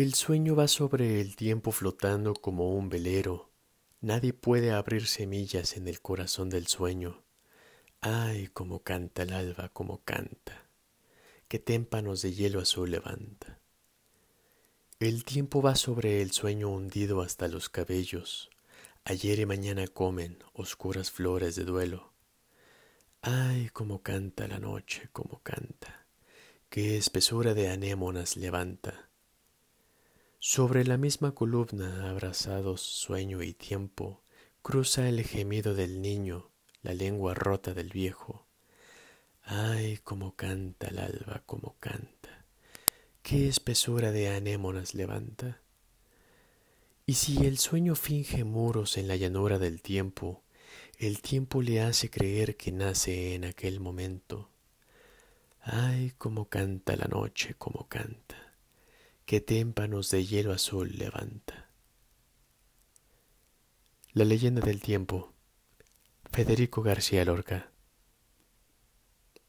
El sueño va sobre el tiempo flotando como un velero. Nadie puede abrir semillas en el corazón del sueño. Ay, cómo canta el alba, cómo canta. Qué témpanos de hielo azul levanta. El tiempo va sobre el sueño hundido hasta los cabellos. Ayer y mañana comen oscuras flores de duelo. Ay, cómo canta la noche, cómo canta. Qué espesura de anémonas levanta. Sobre la misma columna, abrazados sueño y tiempo, cruza el gemido del niño, la lengua rota del viejo. Ay, cómo canta el alba, cómo canta. Qué espesura de anémonas levanta. Y si el sueño finge muros en la llanura del tiempo, el tiempo le hace creer que nace en aquel momento. Ay, cómo canta la noche, cómo canta, qué témpanos de hielo azul levanta. La leyenda del tiempo, Federico García Lorca.